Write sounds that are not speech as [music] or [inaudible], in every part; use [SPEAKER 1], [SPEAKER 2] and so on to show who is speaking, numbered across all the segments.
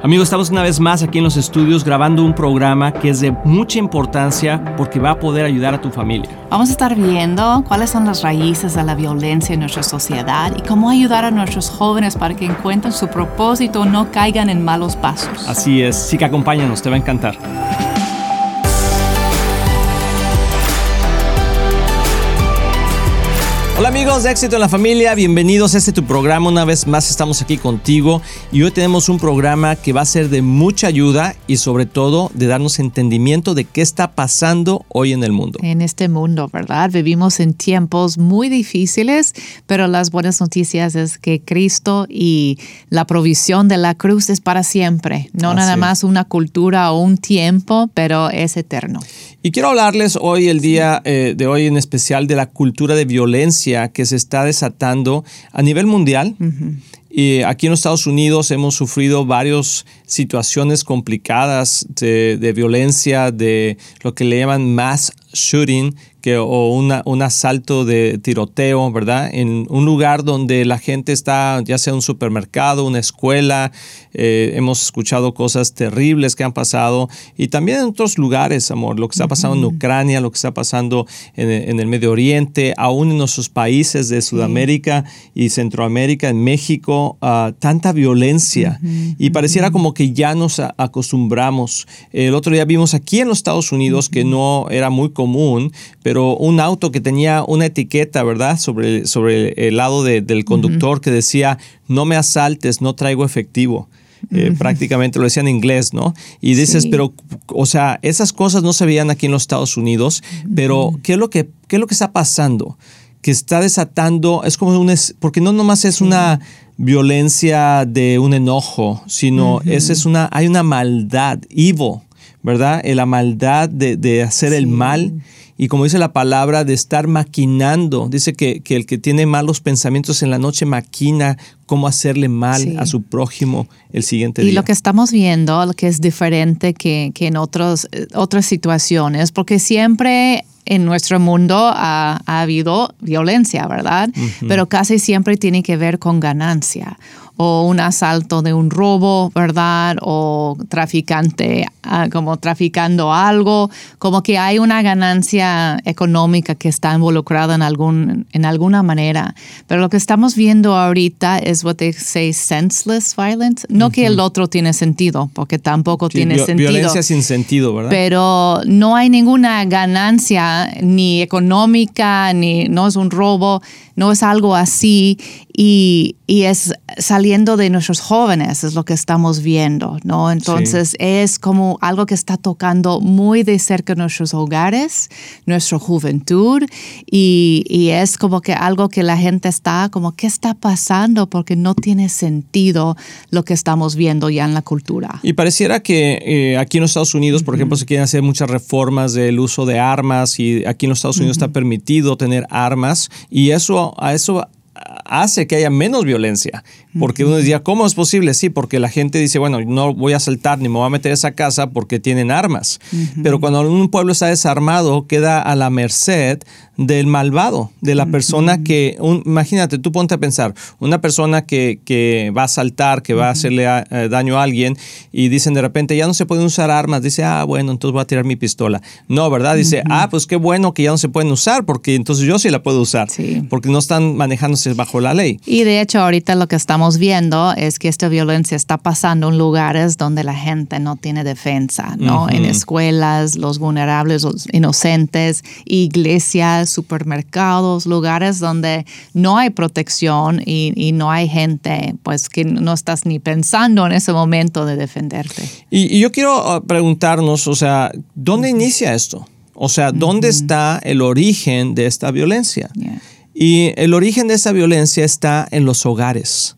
[SPEAKER 1] Amigos, estamos una vez más aquí en los estudios grabando un programa que es de mucha importancia porque va a poder ayudar a tu familia.
[SPEAKER 2] Vamos a estar viendo cuáles son las raíces de la violencia en nuestra sociedad y cómo ayudar a nuestros jóvenes para que encuentren su propósito, no caigan en malos pasos.
[SPEAKER 1] Así es, sí que acompáñanos, te va a encantar. Hola amigos de Éxito en la Familia, bienvenidos a este tu programa. Una vez más estamos aquí contigo y hoy tenemos un programa que va a ser de mucha ayuda y sobre todo de darnos entendimiento de qué está pasando hoy en el mundo.
[SPEAKER 2] En este mundo, ¿verdad? Vivimos en tiempos muy difíciles, pero las buenas noticias es que Cristo y la provisión de la cruz es para siempre, no nada más una cultura o un tiempo, pero es eterno.
[SPEAKER 1] Y quiero hablarles hoy, el día eh, de hoy en especial, de la cultura de violencia que se está desatando a nivel mundial. Y aquí en los Estados Unidos hemos sufrido varias situaciones complicadas de, de, violencia, de lo que le llaman mass shooting, que, o una, un asalto de tiroteo, ¿verdad? En un lugar donde la gente está, ya sea un supermercado, una escuela, eh, hemos escuchado cosas terribles que han pasado y también en otros lugares, amor, lo que está pasando en Ucrania, lo que está pasando en, el Medio Oriente, aún en nuestros países de Sudamérica y Centroamérica, en México, uh, tanta violencia y pareciera como que ya nos acostumbramos. El otro día vimos aquí en los Estados Unidos que no era muy común, pero un auto que tenía una etiqueta, ¿verdad? Sobre, sobre el lado del conductor que decía, no me asaltes, no traigo efectivo. Eh, prácticamente lo decía en inglés, ¿no? Y dices, pero, o sea, esas cosas no se veían aquí en los Estados Unidos, pero ¿qué es lo que, qué es lo que está pasando? Que está desatando, es como un, porque no nomás es una violencia de un enojo, sino esa es una, hay una maldad, evil, ¿verdad? La maldad de, de hacer el mal y como dice la palabra, de estar maquinando. Dice que, el que tiene malos pensamientos en la noche maquina cómo hacerle mal a su prójimo el siguiente día.
[SPEAKER 2] Y lo que estamos viendo, lo que es diferente que, en otros, eh, otras situaciones, porque siempre en nuestro mundo ha, habido violencia, ¿verdad? Pero casi siempre tiene que ver con ganancia o un asalto de un robo, ¿verdad? O traficante, ah, como traficando algo, como que hay una ganancia económica que está involucrada en, algún, en alguna manera. Pero lo que estamos viendo ahorita es what they say senseless violence. No que el otro tiene sentido, porque tampoco tiene sentido.
[SPEAKER 1] Violencia sin sentido, ¿verdad?
[SPEAKER 2] Pero no hay ninguna ganancia ni económica, ni no es un robo, no es algo así. Y, y es saliendo de nuestros jóvenes, es lo que estamos viendo, ¿no? Entonces es como algo que está tocando muy de cerca nuestros hogares, nuestra juventud, y, y, es como que algo que la gente está como, ¿qué está pasando? Porque no tiene sentido lo que estamos viendo ya en la cultura.
[SPEAKER 1] Y pareciera que eh, aquí en los Estados Unidos, por ejemplo, se quieren hacer muchas reformas del uso de armas y aquí en los Estados Unidos está permitido tener armas y eso a eso hace que haya menos violencia. Porque uno decía, ¿cómo es posible? Sí, porque la gente dice, bueno, no voy a saltar ni me voy a meter a esa casa porque tienen armas. Pero cuando un pueblo está desarmado, queda a la merced del malvado, de la persona que, imagínate, tú ponte a pensar, una persona que, que va a saltar, que va a hacerle eh, daño a alguien y dicen de repente, ya no se pueden usar armas, dice, ah, bueno, entonces voy a tirar mi pistola. No, ¿verdad? Dice, ah, pues qué bueno que ya no se pueden usar porque entonces yo sí la puedo usar, porque no están manejándose bajo la ley.
[SPEAKER 2] Y de hecho, ahorita lo que estamos viendo es que esta violencia está pasando en lugares donde la gente no tiene defensa, ¿no? En escuelas, los vulnerables, los inocentes, iglesias, supermercados, lugares donde no hay protección y, no hay gente, pues que no estás ni pensando en ese momento de defenderte.
[SPEAKER 1] Y, yo quiero uh, preguntarnos, o sea, ¿dónde inicia esto? O sea, ¿dónde está el origen de esta violencia? Y el origen de esta violencia está en los hogares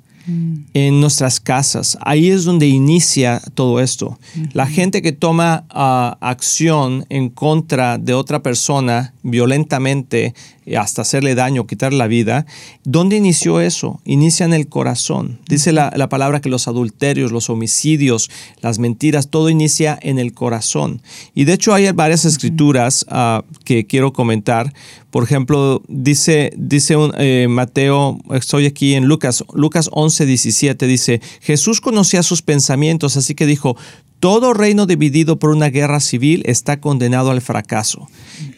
[SPEAKER 1] en nuestras casas. Ahí es donde inicia todo esto. La gente que toma ah, acción en contra de otra persona violentamente hasta hacerle daño, quitar la vida. ¿Dónde inició eso? Inicia en el corazón. Dice la, la, palabra que los adulterios, los homicidios, las mentiras, todo inicia en el corazón. Y de hecho hay varias escrituras uh, que quiero comentar. Por ejemplo, dice, dice un, eh, Mateo, estoy aquí en Lucas, Lucas 11, 17, dice, Jesús conocía sus pensamientos, así que dijo, todo reino dividido por una guerra civil está condenado al fracaso.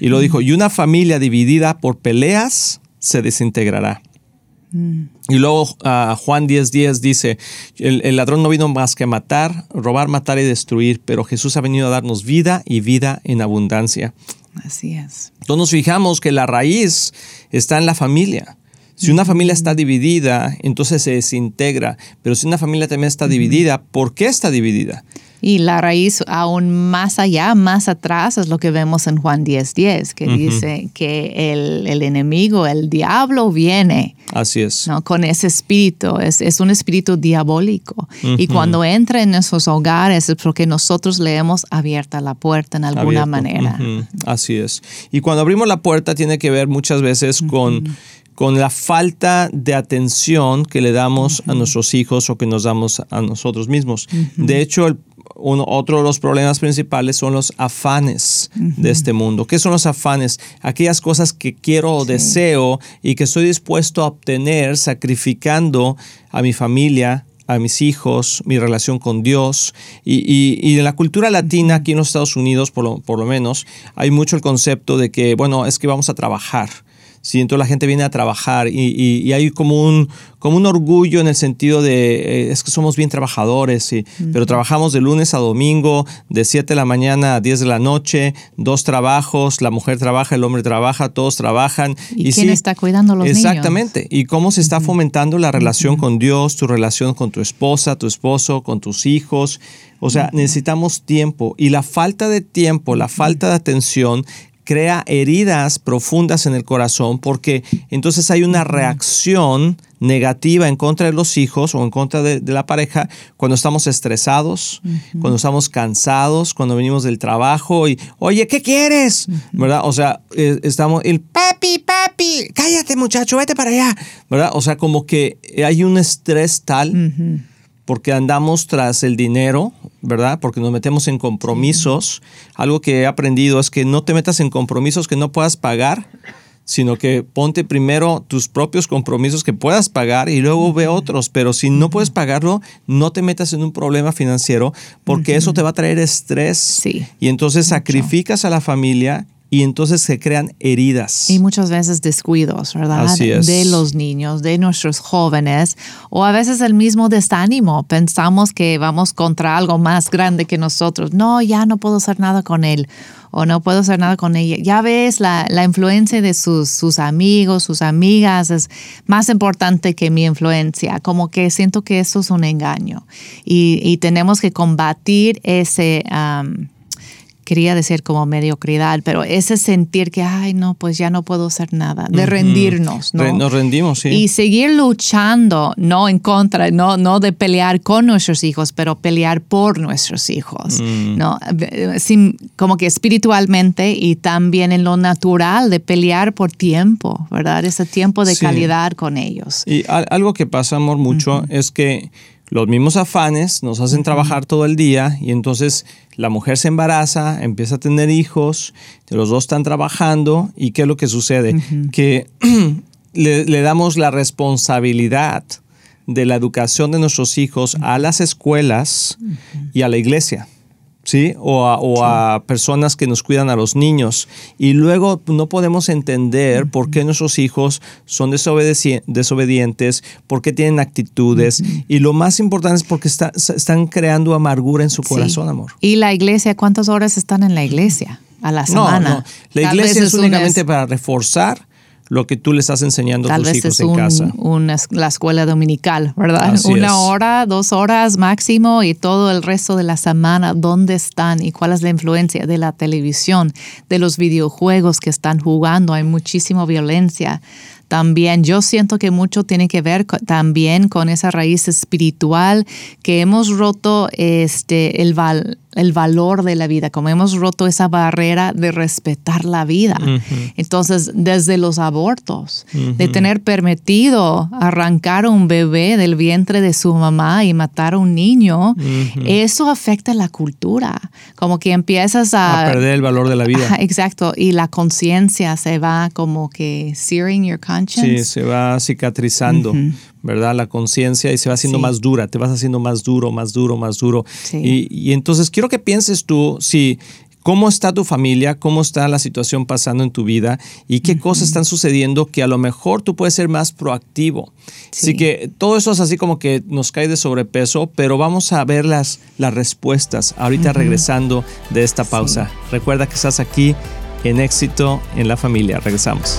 [SPEAKER 1] Y lo dijo, y una familia dividida por peleas se desintegrará. Y luego uh, Juan 10:10 10 dice, el, el, ladrón no vino más que a matar, robar, matar y destruir, pero Jesús ha venido a darnos vida y vida en abundancia.
[SPEAKER 2] Así es.
[SPEAKER 1] Entonces nos fijamos que la raíz está en la familia. Si una familia está dividida, entonces se desintegra, pero si una familia también está dividida, ¿por qué está dividida?
[SPEAKER 2] Y la raíz aún más allá, más atrás, es lo que vemos en Juan 10:10, 10, que uh -huh. dice que el, el, enemigo, el diablo viene.
[SPEAKER 1] Así es.
[SPEAKER 2] ¿no? Con ese espíritu, es, es un espíritu diabólico. Uh -huh. Y cuando entra en esos hogares es porque nosotros le hemos abierta la puerta en alguna
[SPEAKER 1] Abierto.
[SPEAKER 2] manera.
[SPEAKER 1] Uh -huh. Así es. Y cuando abrimos la puerta tiene que ver muchas veces con con la falta de atención que le damos uh -huh. a nuestros hijos o que nos damos a nosotros mismos. Uh -huh. De hecho, el, uno, otro de los problemas principales son los afanes uh -huh. de este mundo. ¿Qué son los afanes? Aquellas cosas que quiero o sí. deseo y que estoy dispuesto a obtener sacrificando a mi familia, a mis hijos, mi relación con Dios. Y, y, y, en la cultura latina, aquí en los Estados Unidos, por lo, por lo menos, hay mucho el concepto de que, bueno, es que vamos a trabajar. Sí, entonces la gente viene a trabajar y, y, y, hay como un, como un orgullo en el sentido de, eh, es que somos bien trabajadores, sí, uh -huh. pero trabajamos de lunes a domingo, de 7 de la mañana a 10 de la noche, dos trabajos, la mujer trabaja, el hombre trabaja, todos trabajan.
[SPEAKER 2] ¿Y, y quién sí, está cuidando a los
[SPEAKER 1] exactamente.
[SPEAKER 2] niños?
[SPEAKER 1] Exactamente. Y cómo se está uh -huh. fomentando la relación uh -huh. con Dios, tu relación con tu esposa, tu esposo, con tus hijos. O sea, necesitamos tiempo y la falta de tiempo, la falta de atención crea heridas profundas en el corazón porque entonces hay una reacción negativa en contra de los hijos o en contra de, de la pareja cuando estamos estresados, uh -huh. cuando estamos cansados, cuando venimos del trabajo y, oye, ¿qué quieres? Uh -huh. ¿Verdad? O sea, eh, estamos, el papi, papi, cállate muchacho, vete para allá, ¿verdad? O sea, como que hay un estrés tal. Uh -huh porque andamos tras el dinero, ¿verdad? Porque nos metemos en compromisos. Algo que he aprendido es que no te metas en compromisos que no puedas pagar, sino que ponte primero tus propios compromisos que puedas pagar y luego ve otros. Pero si no puedes pagarlo, no te metas en un problema financiero porque uh -huh. eso te va a traer estrés.
[SPEAKER 2] Sí.
[SPEAKER 1] Y entonces sacrificas a la familia y entonces se crean heridas.
[SPEAKER 2] Y muchas veces descuidos, ¿verdad?
[SPEAKER 1] Así es.
[SPEAKER 2] De los niños, de nuestros jóvenes, o a veces el mismo desánimo. Pensamos que vamos contra algo más grande que nosotros. No, ya no puedo hacer nada con él o no puedo hacer nada con ella. Ya ves, la, la influencia de sus, sus, amigos, sus amigas es más importante que mi influencia. Como que siento que eso es un engaño. Y, y tenemos que combatir ese... Um, quería decir como mediocridad, pero ese sentir que, ay, no, pues ya no puedo hacer nada, de rendirnos, ¿no?
[SPEAKER 1] Nos rendimos, sí.
[SPEAKER 2] Y seguir luchando, no en contra, no, no de pelear con nuestros hijos, pero pelear por nuestros hijos, mm. ¿no? Sin, como que espiritualmente y también en lo natural de pelear por tiempo, ¿verdad? Ese tiempo de sí. calidad con ellos.
[SPEAKER 1] Y algo que pasa, amor, mucho uh -huh. es que los mismos afanes nos hacen trabajar todo el día y entonces la mujer se embaraza, empieza a tener hijos, los dos están trabajando y ¿qué es lo que sucede? Uh -huh. Que [clears throat] le, le, damos la responsabilidad de la educación de nuestros hijos a las escuelas uh -huh. y a la iglesia. ¿Sí? O, a, o sí. a, personas que nos cuidan a los niños. Y luego no podemos entender uh -huh. por qué nuestros hijos son desobedi desobedientes, por qué tienen actitudes. Uh -huh. Y lo más importante es porque está, están creando amargura en su corazón,
[SPEAKER 2] sí.
[SPEAKER 1] amor.
[SPEAKER 2] ¿Y la iglesia? ¿Cuántas horas están en la iglesia? A la semana.
[SPEAKER 1] No, no. La Tal iglesia es únicamente es... para reforzar lo que tú le estás enseñando
[SPEAKER 2] Tal
[SPEAKER 1] a tus
[SPEAKER 2] vez
[SPEAKER 1] hijos
[SPEAKER 2] es
[SPEAKER 1] en
[SPEAKER 2] un,
[SPEAKER 1] casa.
[SPEAKER 2] Una, la escuela dominical, ¿verdad?
[SPEAKER 1] Así
[SPEAKER 2] Una
[SPEAKER 1] es.
[SPEAKER 2] hora, dos horas máximo y todo el resto de la semana, ¿dónde están y cuál es la influencia de la televisión, de los videojuegos que están jugando? Hay muchísima violencia también yo siento que mucho tiene que ver con, también con esa raíz espiritual que hemos roto este el val, el valor de la vida, como hemos roto esa barrera de respetar la vida. Entonces, desde los abortos, de tener permitido arrancar a un bebé del vientre de su mamá y matar a un niño, eso afecta la cultura, como que empiezas a,
[SPEAKER 1] a perder el valor de la vida.
[SPEAKER 2] Exacto, y la conciencia se va como que searing your conscience.
[SPEAKER 1] Sí, se va cicatrizando. ¿Verdad? La conciencia y se va haciendo más dura, te vas haciendo más duro, más duro, más duro. Y, y, entonces quiero que pienses tú si cómo está tu familia, cómo está la situación pasando en tu vida y qué cosas están sucediendo que a lo mejor tú puedes ser más proactivo. Así que todo eso es así como que nos cae de sobrepeso, pero vamos a ver las, las respuestas ahorita regresando de esta pausa. Recuerda que estás aquí en éxito en la familia. Regresamos.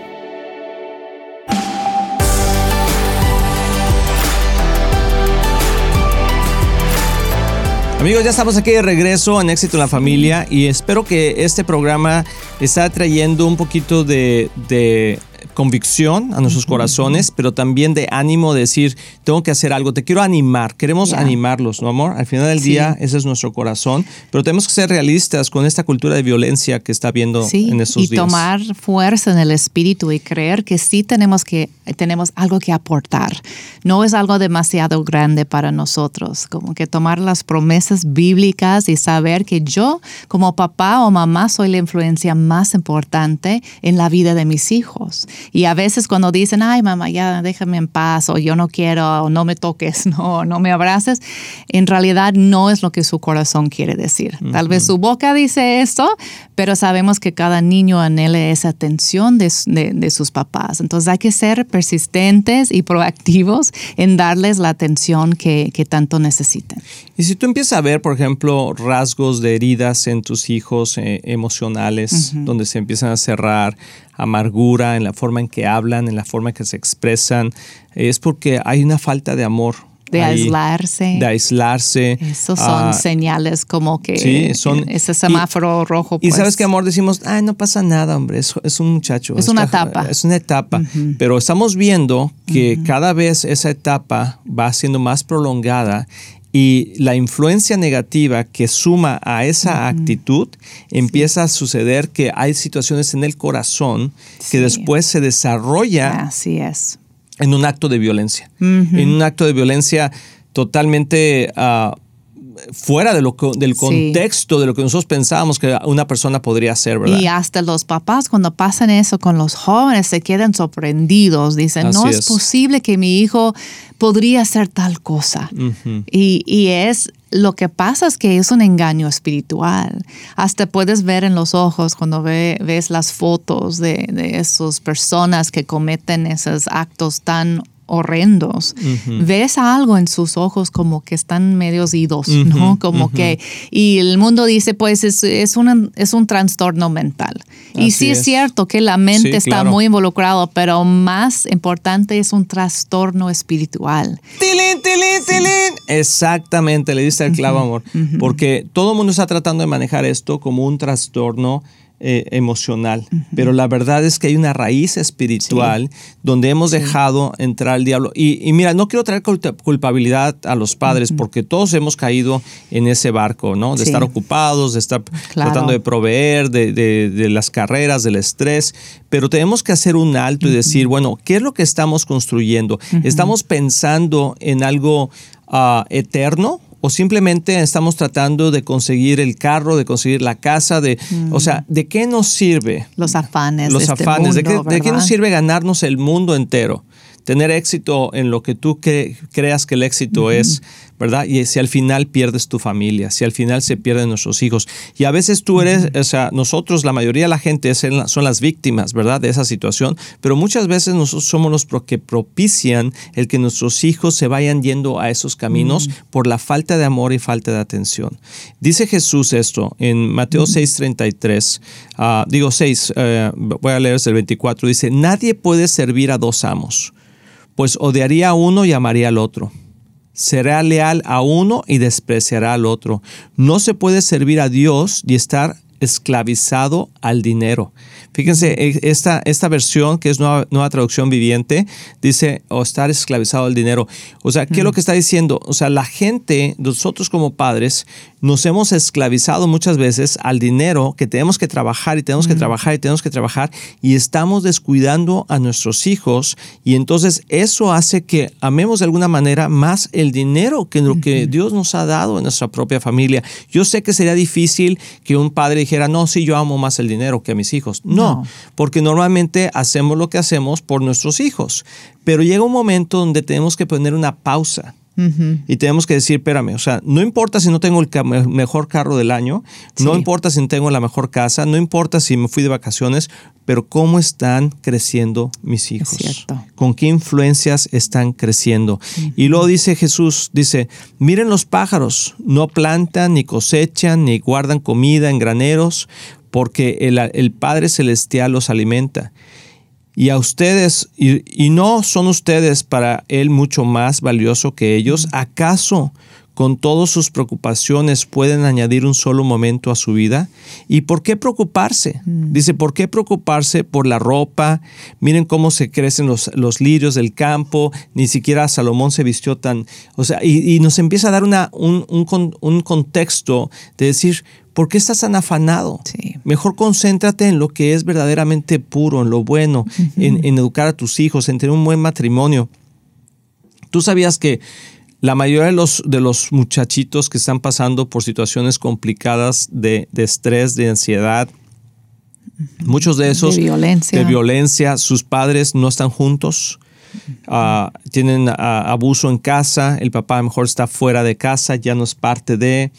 [SPEAKER 1] Amigos, ya estamos aquí de regreso en Éxito en la Familia y espero que este programa está trayendo un poquito de, de convicción a nuestros corazones, pero también de ánimo de decir, tengo que hacer algo, te quiero animar, queremos animarlos, ¿no, amor? Al final del día, ese es nuestro corazón, pero tenemos que ser realistas con esta cultura de violencia que está viendo en estos días.
[SPEAKER 2] Y tomar fuerza en el espíritu y creer que sí tenemos, que, tenemos algo que aportar. No es algo demasiado grande para nosotros, como que tomar las promesas bíblicas y saber que yo, como papá o mamá, soy la influencia más importante en la vida de mis hijos. Y a veces cuando dicen, ay mamá, ya déjame en paz, o yo no quiero, o no me toques, [laughs] no, no me abraces, en realidad no es lo que su corazón quiere decir. Tal vez su boca dice esto, pero sabemos que cada niño anhela esa atención de, de, sus papás. Entonces hay que ser persistentes y proactivos en darles la atención que, que tanto necesiten.
[SPEAKER 1] Y si tú empiezas a ver, por ejemplo, rasgos de heridas en tus hijos eh, emocionales, donde se empiezan a cerrar, amargura en la forma en que hablan, en la forma en que se expresan, es porque hay una falta de amor.
[SPEAKER 2] De aislarse.
[SPEAKER 1] De aislarse.
[SPEAKER 2] Esos son ah, señales como que son, ese semáforo rojo.
[SPEAKER 1] Y sabes pues. que amor decimos, ay, no pasa nada, hombre, es, es un muchacho.
[SPEAKER 2] Es una etapa.
[SPEAKER 1] Es una etapa. Pero estamos viendo que cada vez esa etapa va siendo más prolongada y la influencia negativa que suma a esa actitud empieza a suceder que hay situaciones en el corazón que después se desarrolla
[SPEAKER 2] Así es.
[SPEAKER 1] en un acto de violencia. En un acto de violencia totalmente ah, fuera de lo del contexto de lo que nosotros pensábamos que una persona podría ser, ¿verdad?
[SPEAKER 2] Y hasta los papás cuando pasan eso con los jóvenes se quedan sorprendidos, dicen, no es, posible que mi hijo podría hacer tal cosa. y, y, es lo que pasa es que es un engaño espiritual. Hasta puedes ver en los ojos cuando ve, ves las fotos de, de esas personas que cometen esos actos tan horrendos, ves algo en sus ojos como que están medios idos, ¿no? [laughs] Como que, y el mundo dice, pues es, es, es un trastorno mental. y sí es. cierto que la mente está muy involucrado, pero más importante es un trastorno espiritual.
[SPEAKER 1] ¡Tilín, tilín, tilín! Exactamente, le diste el clavo, amor, porque todo el mundo está tratando de manejar esto como un trastorno eh, emocional, pero la verdad es que hay una raíz espiritual donde hemos dejado entrar el diablo. Y, mira, no quiero traer culpabilidad a los padres porque todos hemos caído en ese barco, ¿no? De estar ocupados, de estar tratando de proveer, de, de, las carreras, del estrés, pero tenemos que hacer un alto y decir, bueno, ¿qué es lo que estamos construyendo? ¿Estamos pensando en algo ah, eterno? O simplemente estamos tratando de conseguir el carro, de conseguir la casa, de, o sea, ¿de qué nos sirve?
[SPEAKER 2] Los afanes.
[SPEAKER 1] Los este afanes, ¿de, qué, ¿de, qué, nos sirve ganarnos el mundo entero? Tener éxito en lo que tú creas que el éxito es, ¿verdad? Y si al final pierdes tu familia, si al final se pierden nuestros hijos. Y a veces tú eres, o sea, nosotros, la mayoría de la gente son las víctimas, ¿verdad? De esa situación, pero muchas veces nosotros somos los que propician el que nuestros hijos se vayan yendo a esos caminos por la falta de amor y falta de atención. Dice Jesús esto en Mateo 6:33, ah, digo 6, eh, voy a leer el 24, dice, nadie puede servir a dos amos pues odiaría a uno y amaría al otro. Será leal a uno y despreciará al otro. No se puede servir a Dios y estar esclavizado al dinero. Fíjense, e, esta, esta versión, que es nueva, nueva traducción viviente, dice, o estar esclavizado al dinero. O sea, ¿qué es lo que está diciendo? O sea, la gente, nosotros como padres, nos hemos esclavizado muchas veces al dinero que tenemos que trabajar y tenemos que trabajar y tenemos que trabajar y estamos descuidando a nuestros hijos y entonces eso hace que amemos de alguna manera más el dinero que lo que Dios nos ha dado en nuestra propia familia. Yo sé que sería difícil que un padre dijera, no, sí, yo amo más el dinero que a mis hijos. No, porque normalmente hacemos lo que hacemos por nuestros hijos, pero llega un momento donde tenemos que poner una pausa y tenemos que decir, espérame, o sea, no importa si no tengo el mejor carro del año, no importa si no tengo la mejor casa, no importa si me fui de vacaciones, pero cómo están creciendo mis hijos. Con qué influencias están creciendo. Y luego dice Jesús, dice, miren los pájaros, no plantan, ni cosechan, ni guardan comida en graneros, porque el, el Padre Celestial los alimenta y a ustedes, y, no son ustedes para Él mucho más valioso que ellos, ¿acaso con todas sus preocupaciones pueden añadir un solo momento a su vida? ¿Y por qué preocuparse? Mm. Dice, ¿por qué preocuparse por la ropa? Miren cómo se crecen los, los lirios del campo, ni siquiera Salomón se vistió tan... O sea, y, nos empieza a dar una, un, un, un contexto de decir, ¿Por qué estás tan afanado? Mejor concéntrate en lo que es verdaderamente puro, en lo bueno, en, educar a tus hijos, en tener un buen matrimonio. Tú sabías que la mayoría de los, de los muchachitos que están pasando por situaciones complicadas de, estrés, de ansiedad, muchos de esos
[SPEAKER 2] de violencia,
[SPEAKER 1] de violencia sus padres no están juntos. Ah, tienen ah, abuso en casa, el papá a lo mejor está fuera de casa, ya no es parte de,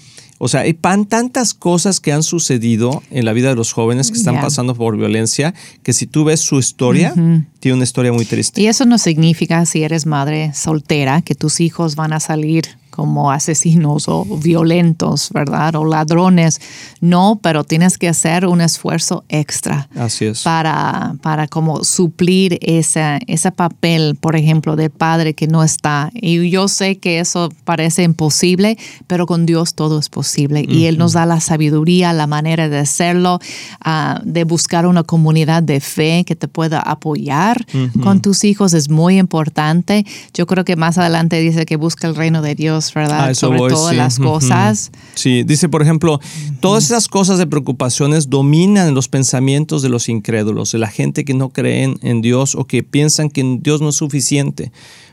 [SPEAKER 1] o sea, hay pan, tantas cosas que han sucedido en la vida de los jóvenes que están pasando por violencia, que si tú ves su historia, tiene una historia muy triste.
[SPEAKER 2] Y eso no significa, si eres madre soltera, que tus hijos van a salir como asesinos o violentos, ¿verdad? O ladrones. No, pero tienes que hacer un esfuerzo extra.
[SPEAKER 1] Así es.
[SPEAKER 2] Para, para como suplir ese, ese papel, por ejemplo, del padre que no está. Y yo sé que eso parece imposible, pero con Dios todo es posible. Y Él nos da la sabiduría, la manera de hacerlo, ah, de buscar una comunidad de fe que te pueda apoyar con tus hijos es muy importante. Yo creo que más adelante dice que busca el reino de Dios ¿verdad? Sobre todas las cosas.
[SPEAKER 1] Sí, dice, por ejemplo, todas esas cosas de preocupaciones dominan los pensamientos de los incrédulos, de la gente que no creen en Dios o que piensan que Dios no es suficiente.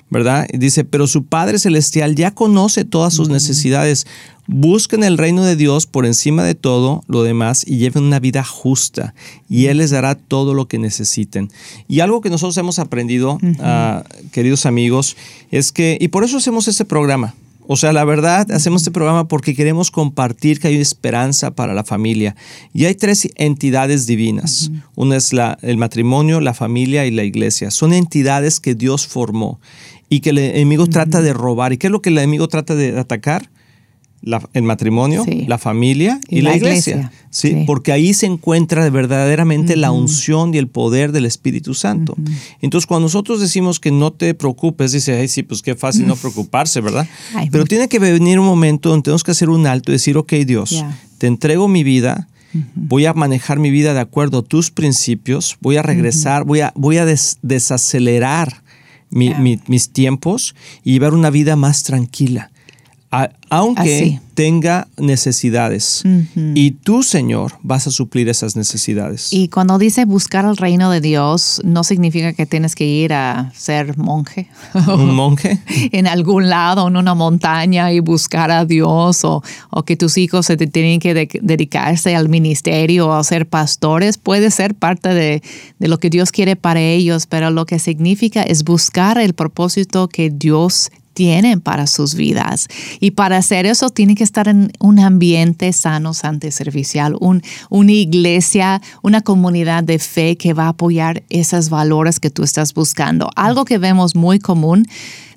[SPEAKER 1] ¿verdad? Dice, pero su Padre Celestial ya conoce todas sus necesidades. Busquen el reino de Dios por encima de todo lo demás y lleven una vida justa y Él les dará todo lo que necesiten. Y algo que nosotros hemos aprendido, ah, queridos amigos, es que, y por eso hacemos este programa, O sea, la verdad, hacemos este programa porque queremos compartir que hay esperanza para la familia. Y hay tres entidades divinas. Una es la, el matrimonio, la familia y la iglesia. Son entidades que Dios formó y que el enemigo trata de robar. ¿Y qué es lo que el enemigo trata de atacar? El matrimonio, la familia y, la, iglesia. ¿sí? Porque ahí se encuentra verdaderamente la unción y el poder del Espíritu Santo. Entonces, cuando nosotros decimos que no te preocupes, dice, ay, sí, pues qué fácil no [laughs] preocuparse, ¿verdad? Pero tiene que venir un momento donde tenemos que hacer un alto y decir, ok, Dios, te entrego mi vida. Voy a manejar mi vida de acuerdo a tus principios, voy a regresar, voy a, voy a desacelerar mis tiempos y llevar una vida más tranquila aunque tenga necesidades. Y tú, Señor, vas a suplir esas necesidades.
[SPEAKER 2] Y cuando dice buscar el reino de Dios, no significa que tienes que ir a ser monje. [laughs]
[SPEAKER 1] ¿Un monje? [laughs]
[SPEAKER 2] en algún lado, en una montaña y buscar a Dios o, que tus hijos se tienen que dedicarse al ministerio o a ser pastores. Puede ser parte de, de lo que Dios quiere para ellos, pero lo que significa es buscar el propósito que Dios tienen para sus vidas. Y para hacer eso tiene que estar en un ambiente sano, santo y servicial, un, una iglesia, una comunidad de fe que va a apoyar esos valores que tú estás buscando. Algo que vemos muy común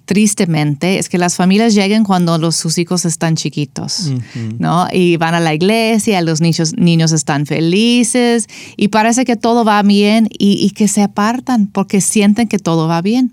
[SPEAKER 2] tristemente es que las familias lleguen cuando los, sus hijos están chiquitos, ¿no? Y van a la iglesia, los niños, niños están felices y parece que todo va bien y, y que se apartan porque sienten que todo va bien.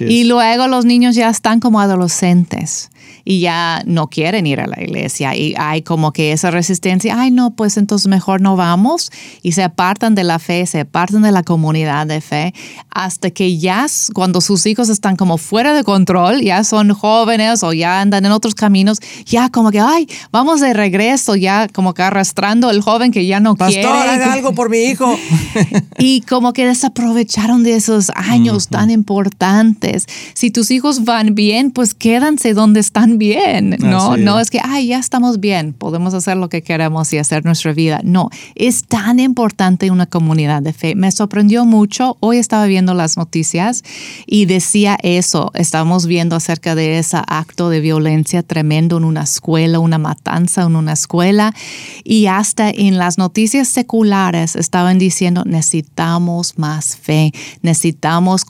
[SPEAKER 2] Y luego los niños ya están como adolescentes y ya no quieren ir a la iglesia y hay como que esa resistencia, ay no, pues entonces mejor no vamos y se apartan de la fe, se apartan de la comunidad de fe hasta que ya cuando sus hijos están como fuera de control, ya son jóvenes o ya andan en otros caminos, ya como que, ay, vamos de regreso, ya como que arrastrando el joven que ya no quiere.
[SPEAKER 1] Pastor, haga algo por mi hijo. [laughs]
[SPEAKER 2] y como que desaprovecharon de esos años tan importantes. Si tus hijos van bien, pues quédanse donde están bien, ¿no? No es que, ay, ya estamos bien, podemos hacer lo que queremos y hacer nuestra vida. No, es tan importante una comunidad de fe. Me sorprendió mucho, hoy estaba viendo las noticias y decía eso, estábamos viendo acerca de ese acto de violencia tremendo en una escuela, una matanza en una escuela y hasta en las noticias seculares estaban diciendo necesitamos más fe, necesitamos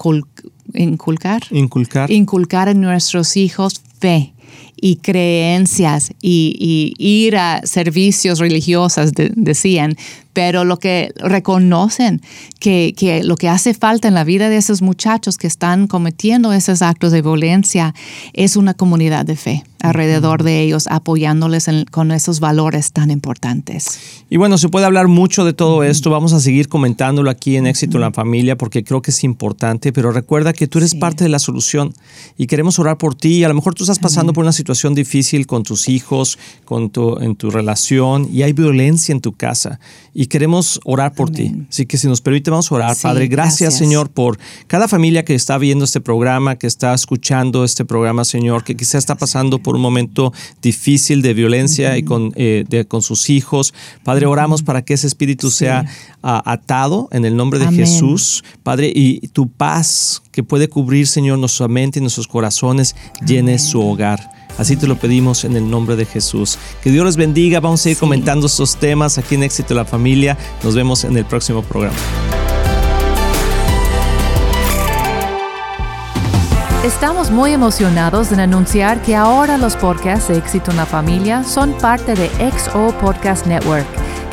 [SPEAKER 2] inculcar,
[SPEAKER 1] inculcar,
[SPEAKER 2] inculcar en nuestros hijos fe y creencias y, ir a servicios religiosos, decían, pero lo que reconocen que, que, lo que hace falta en la vida de esos muchachos que están cometiendo esos actos de violencia es una comunidad de fe alrededor de ellos, apoyándoles con esos valores tan importantes.
[SPEAKER 1] Y bueno, se puede hablar mucho de todo esto, vamos a seguir comentándolo aquí en Éxito en la Familia porque creo que es importante, pero recuerda que tú eres parte de la solución y queremos orar por ti. A lo mejor tú estás pasando por una situación difícil con tus hijos, con tu, en tu relación y hay violencia en tu casa. Y queremos orar por ti. Así que si nos permite, vamos a orar. Padre, gracias, Señor por cada familia que está viendo este programa, que está escuchando este programa, Señor, que quizá está pasando por un momento difícil de violencia y con, eh, con sus hijos. Padre, oramos para que ese espíritu sea ah, atado en el nombre de Jesús. Padre, y tu paz que puede cubrir, Señor, nuestra mente y nuestros corazones, llene su hogar. Así te lo pedimos en el nombre de Jesús. Que Dios les bendiga. Vamos a ir comentando estos temas aquí en Éxito de la Familia. Nos vemos en el próximo programa.
[SPEAKER 2] Estamos muy emocionados en anunciar que ahora los podcasts de Éxito en la Familia son parte de XO Podcast Network,